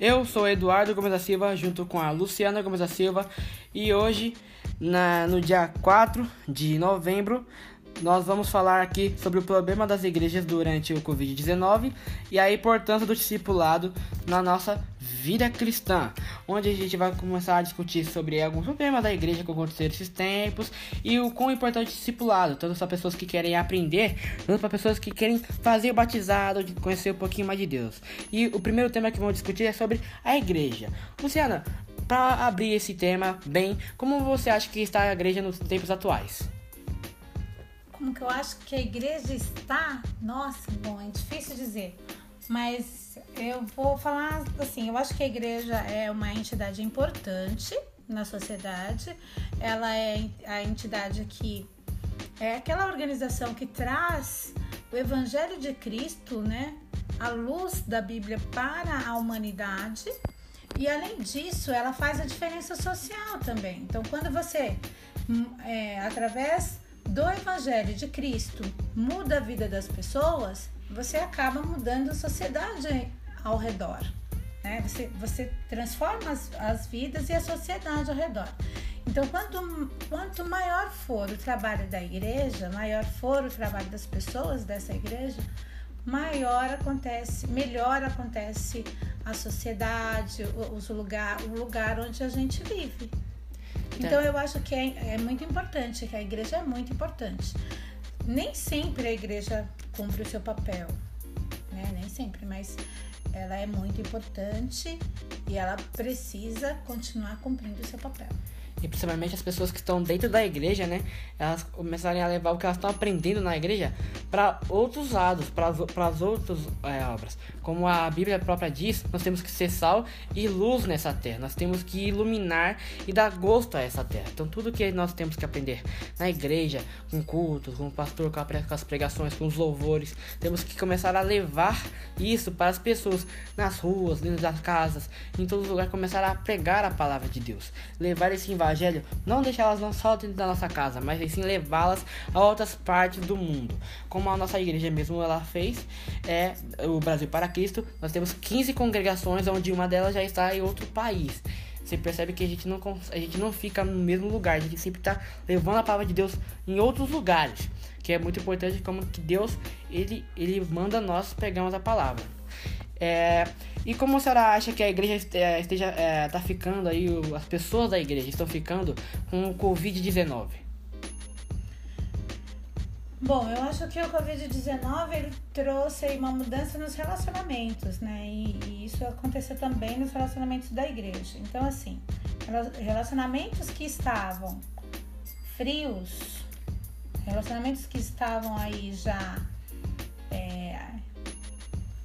Eu sou Eduardo Gomes da Silva, junto com a Luciana Gomes da Silva, e hoje, na, no dia 4 de novembro, nós vamos falar aqui sobre o problema das igrejas durante o Covid-19 e a importância do discipulado na nossa vida cristã, onde a gente vai começar a discutir sobre alguns problemas da igreja que aconteceram esses tempos e o quão importante é o discipulado, tanto para pessoas que querem aprender, tanto para pessoas que querem fazer o batizado, conhecer um pouquinho mais de Deus. E o primeiro tema que vamos discutir é sobre a igreja. Luciana, para abrir esse tema bem, como você acha que está a igreja nos tempos atuais? Como que eu acho que a igreja está, nossa, bom, é difícil dizer, mas eu vou falar assim, eu acho que a igreja é uma entidade importante na sociedade, ela é a entidade que é aquela organização que traz o evangelho de Cristo, né, a luz da Bíblia para a humanidade. E além disso, ela faz a diferença social também. Então, quando você, hum, é, através do Evangelho de Cristo muda a vida das pessoas, você acaba mudando a sociedade ao redor. Né? Você, você transforma as, as vidas e a sociedade ao redor. Então, quanto, quanto maior for o trabalho da igreja, maior for o trabalho das pessoas dessa igreja, maior acontece, melhor acontece a sociedade, lugar, o lugar onde a gente vive. Então eu acho que é, é muito importante, que a igreja é muito importante. Nem sempre a igreja cumpre o seu papel, né? Nem sempre, mas ela é muito importante e ela precisa continuar cumprindo o seu papel e principalmente as pessoas que estão dentro da igreja, né? Elas começarem a levar o que elas estão aprendendo na igreja para outros lados, para as outras é, obras. Como a Bíblia própria diz, nós temos que ser sal e luz nessa terra. Nós temos que iluminar e dar gosto a essa terra. Então, tudo que nós temos que aprender na igreja, com cultos, com o pastor, com as pregações, com os louvores, temos que começar a levar isso para as pessoas nas ruas, dentro das casas, em todos os lugares, começar a pregar a palavra de Deus, levar esse evangelho, não deixá-las não só dentro da nossa casa, mas sim levá-las a outras partes do mundo. Como a nossa igreja mesmo ela fez, é o Brasil para Cristo, nós temos 15 congregações, onde uma delas já está em outro país. Você percebe que a gente não, a gente não fica no mesmo lugar, a gente sempre está levando a palavra de Deus em outros lugares, que é muito importante como que Deus ele, ele manda nós pegarmos a palavra. É, e como a senhora acha que a igreja é, esteja é, tá ficando aí, as pessoas da igreja estão ficando com o Covid-19? Bom, eu acho que o Covid-19 ele trouxe uma mudança nos relacionamentos, né? E, e, isso aconteceu também nos relacionamentos da igreja. Então, assim, relacionamentos que estavam frios, relacionamentos que estavam aí já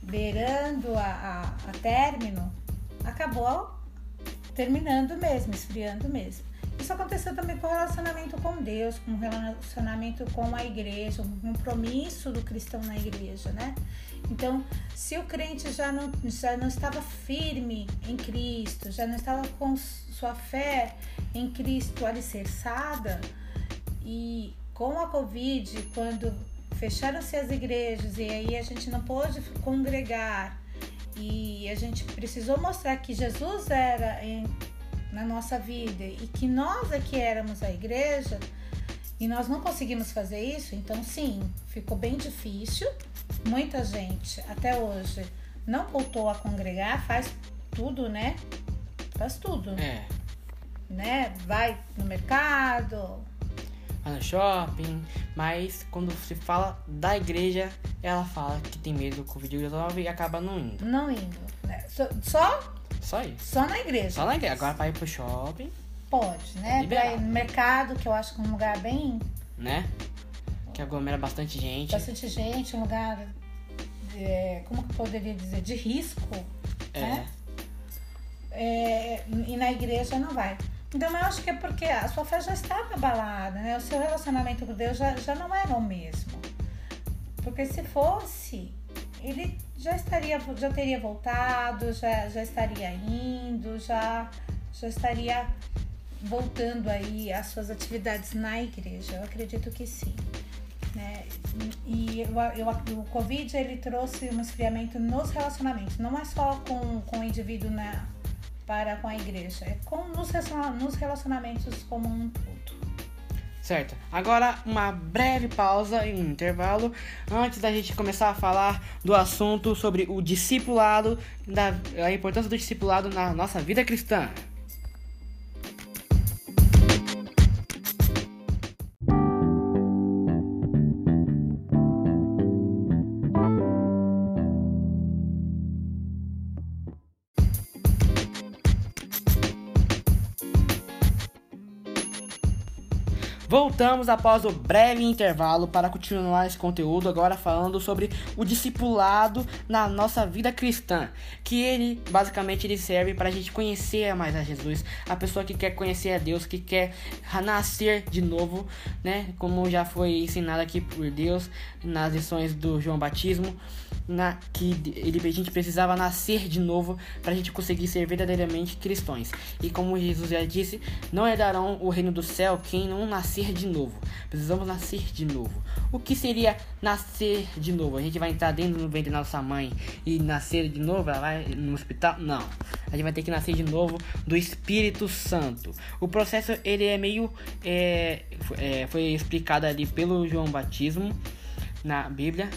beirando a, a, a término, acabou terminando mesmo, esfriando mesmo. Isso aconteceu também com o relacionamento com Deus, com o relacionamento com a igreja, um compromisso do cristão na igreja, né? Então, se o crente já não, já não estava firme em Cristo, já não estava com sua fé em Cristo alicerçada, e com a Covid, quando fecharam-se as igrejas e aí a gente não pôde congregar e a gente precisou mostrar que Jesus era em, na nossa vida e que nós aqui é éramos a igreja e nós não conseguimos fazer isso, então sim, ficou bem difícil. Muita gente até hoje não voltou a congregar, faz tudo, né? Faz tudo. É. Né? Vai no mercado, no shopping, mas quando se fala da igreja, ela fala que tem medo do Covid-19 e acaba não indo. Não indo. Né? Só? Só isso. Só na igreja. Só na igreja. Agora para ir pro shopping. Pode, né? É pra ir no mercado, que eu acho que é um lugar bem. Né? Que aglomera bastante gente. Bastante gente, um lugar. É, como que eu poderia dizer? De risco. É. Né? É, e na igreja não vai. Então eu acho que é porque a sua fé já estava abalada, né? O seu relacionamento com Deus já, já não era o mesmo. Porque se fosse, ele já estaria, já teria voltado, já, já estaria indo, já, já estaria voltando aí às suas atividades na igreja. Eu acredito que sim. Né? E eu, eu, o Covid ele trouxe um esfriamento nos relacionamentos, não é só com, com o indivíduo na, para com a igreja, é com nos, relacionamentos como um todo. Certo. Agora uma breve pausa e um intervalo antes da gente começar a falar do assunto sobre o discipulado, da, a importância do discipulado na nossa vida cristã. Voltamos após o breve intervalo para continuar esse conteúdo, agora falando sobre o discipulado na nossa vida cristã, que ele basicamente ele serve para a gente conhecer mais a Jesus, a pessoa que quer conhecer a Deus, que quer nascer de novo, né? Como já foi ensinado aqui por Deus nas lições do João Batismo, na que ele, a gente precisava nascer de novo para a gente conseguir ser verdadeiramente cristãos. E como Jesus já disse, não herdarão o reino do céu quem não nascer nascer de novo. Precisamos nascer de novo. O que seria nascer de novo? A gente vai entrar dentro do ventre da nossa mãe e nascer de novo? Ela vai no hospital? Não. A gente vai ter que nascer de novo do Espírito Santo. O processo ele é meio é, é, foi explicado ali pelo João Batismo na Bíblia.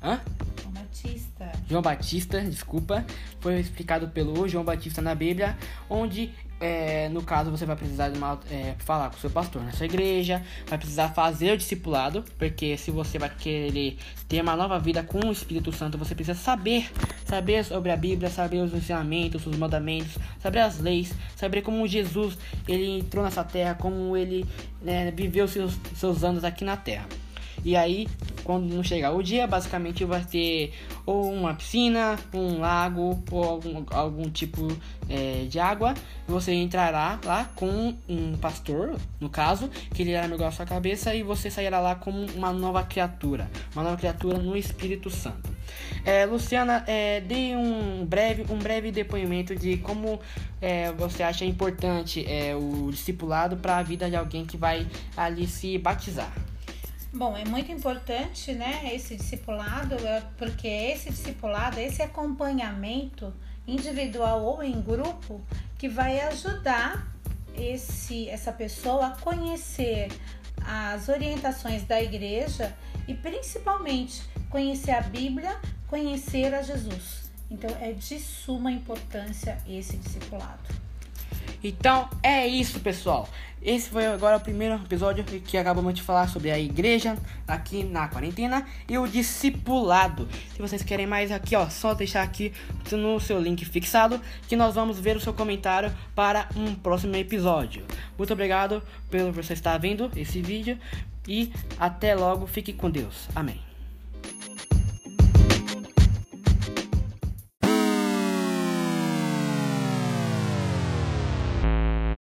Hã? João Batista. João Batista, desculpa. Foi explicado pelo João Batista na Bíblia, onde é, no caso, você vai precisar uma, é, falar com o seu pastor na sua igreja, vai precisar fazer o discipulado, porque se você vai querer ter uma nova vida com o Espírito Santo, você precisa saber, saber sobre a Bíblia, saber os ensinamentos, os mandamentos, saber as leis, saber como Jesus ele entrou nessa terra, como ele né, viveu seus, seus anos aqui na terra. E aí, quando não chegar o dia, basicamente vai ter ou uma piscina, um lago ou algum, algum tipo é, de água. Você entrará lá com um pastor, no caso, que ele irá mergulhar sua cabeça e você sairá lá como uma nova criatura, uma nova criatura no Espírito Santo. É, Luciana, é, dê um breve, um breve depoimento de como é, você acha importante é, o discipulado para a vida de alguém que vai ali se batizar. Bom, é muito importante, né, esse discipulado, é, porque esse discipulado, esse acompanhamento individual ou em grupo, que vai ajudar esse, essa pessoa a conhecer as orientações da igreja e principalmente conhecer a Bíblia, conhecer a Jesus. Então é de suma importância esse discipulado. Então é isso, pessoal. Esse foi agora o primeiro episódio que acabamos de falar sobre a igreja aqui na quarentena e o discipulado. Se vocês querem mais aqui, ó, só deixar aqui no seu link fixado que nós vamos ver o seu comentário para um próximo episódio. Muito obrigado pelo você estar vendo esse vídeo e até logo. Fique com Deus. Amém.